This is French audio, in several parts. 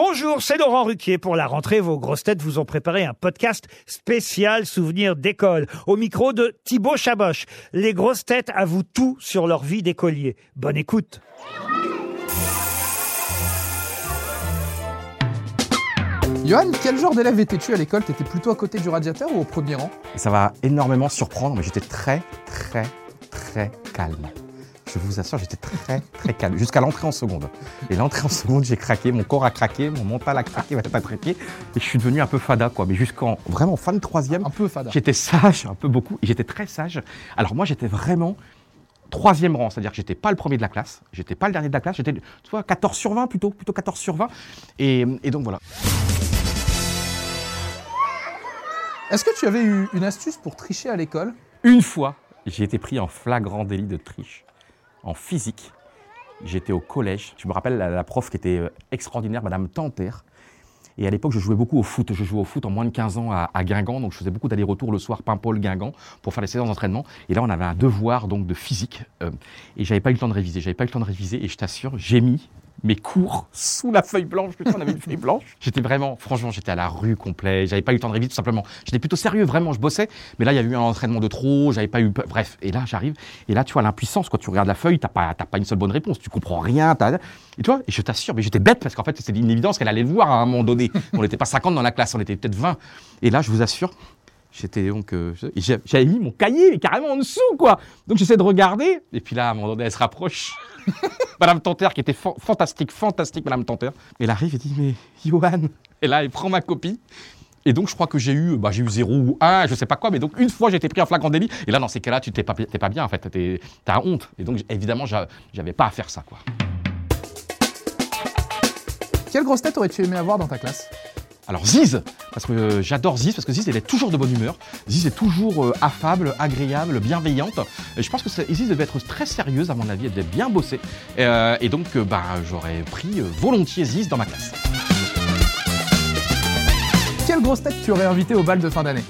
Bonjour, c'est Laurent Ruquier. Pour la rentrée, vos grosses têtes vous ont préparé un podcast spécial souvenir d'école. Au micro de Thibaut Chaboch. Les grosses têtes avouent tout sur leur vie d'écolier. Bonne écoute. Johan, quel genre d'élève étais-tu à l'école? T'étais plutôt à côté du radiateur ou au premier rang? Et ça va énormément surprendre, mais j'étais très, très, très calme. Je vous assure, j'étais très, très calme, jusqu'à l'entrée en seconde. Et l'entrée en seconde, j'ai craqué, mon corps a craqué, mon mental a craqué, ma tête a craqué, et je suis devenu un peu fada, quoi. Mais jusqu'en vraiment fin de troisième, Un peu fada. j'étais sage, un peu beaucoup, et j'étais très sage. Alors moi, j'étais vraiment troisième rang, c'est-à-dire que j'étais pas le premier de la classe, j'étais pas le dernier de la classe, j'étais, tu vois, 14 sur 20 plutôt, plutôt 14 sur 20. Et, et donc voilà. Est-ce que tu avais eu une astuce pour tricher à l'école? Une fois, j'ai été pris en flagrant délit de triche, en physique. J'étais au collège. Je me rappelle la, prof qui était euh, extraordinaire, Madame Tanter. Et à l'époque, je jouais beaucoup au foot. Je jouais au foot en moins de 15 ans à, à Guingamp. Donc, je faisais beaucoup d'allers-retours le soir, Paimpol-Guingamp, pour faire les séances d'entraînement. Et là, on avait un devoir donc de physique. euh, et j'avais pas eu le temps de réviser. J'avais pas eu le temps de réviser. Et je t'assure, j'ai mis mes cours sous la feuille blanche. Putain, on avait une feuille blanche. J'étais vraiment, franchement, j'étais à la rue complet. J'avais pas eu le temps de réviser tout simplement. J'étais plutôt sérieux, vraiment, je bossais. Mais là, il y a eu un entraînement de trop. J'avais pas eu, bref. Et là, j'arrive. Et là, tu vois l'impuissance. Quand tu regardes la feuille, t'as pas, pas une seule bonne réponse. Tu comprends rien. t'as- Et tu vois, et je t'assure, mais j'étais bête parce qu'en fait, c'était une évidence qu'elle allait le voir à un moment donné. On n'était pas 50 dans la classe, on était peut-être 20. Et là, je vous assure, j'étais donc, euh, j'avais mis mon cahier mais carrément en dessous, quoi. Donc j'essaie de regarder. Et puis là, à un moment donné, elle se rapproche. Madame Tanter, qui était fan- fantastique, fantastique, Madame Tanter. Elle arrive et dit, mais Johan. Et là, elle prend ma copie. Et donc, je crois que j'ai eu, bah, j'ai eu 0 ou 1, je sais pas quoi, mais donc une fois, j'ai été pris en flagrant délit. Et là, dans ces cas-là, tu t'es pas, pas bien, en fait, t'as honte. Et donc, évidemment, j'a- j'avais pas à faire ça, quoi. Quelle grosse tête aurais-tu aimé avoir dans ta classe? Alors Ziz, parce que euh, j'adore Ziz, parce que Ziz, elle est toujours de bonne humeur. Ziz est toujours euh, affable, agréable, bienveillante. Et je pense que Ziz devait être très sérieuse, à mon avis, elle devait bien bosser. Et donc, euh, bah, j'aurais pris volontiers Ziz dans ma classe. Quelle grosse tête tu aurais invité au bal de fin d'année?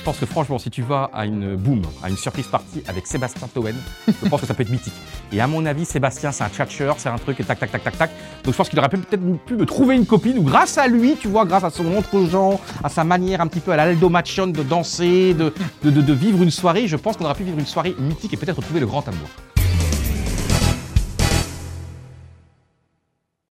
Je pense que franchement, si tu vas à une boom, à une surprise party avec Sébastien Toen, je pense que ça peut être mythique. Et à mon avis, Sébastien, c'est un tchatcheur, c'est un truc et tac, tac, tac, tac, tac. Donc je pense qu'il aurait peut-être pu me trouver une copine ou grâce à lui, tu vois, grâce à son entre aux à sa manière un petit peu à l'Aldo Machon de danser, de- de vivre une soirée, je pense qu'on aurait pu vivre une soirée mythique et peut-être trouver le grand amour.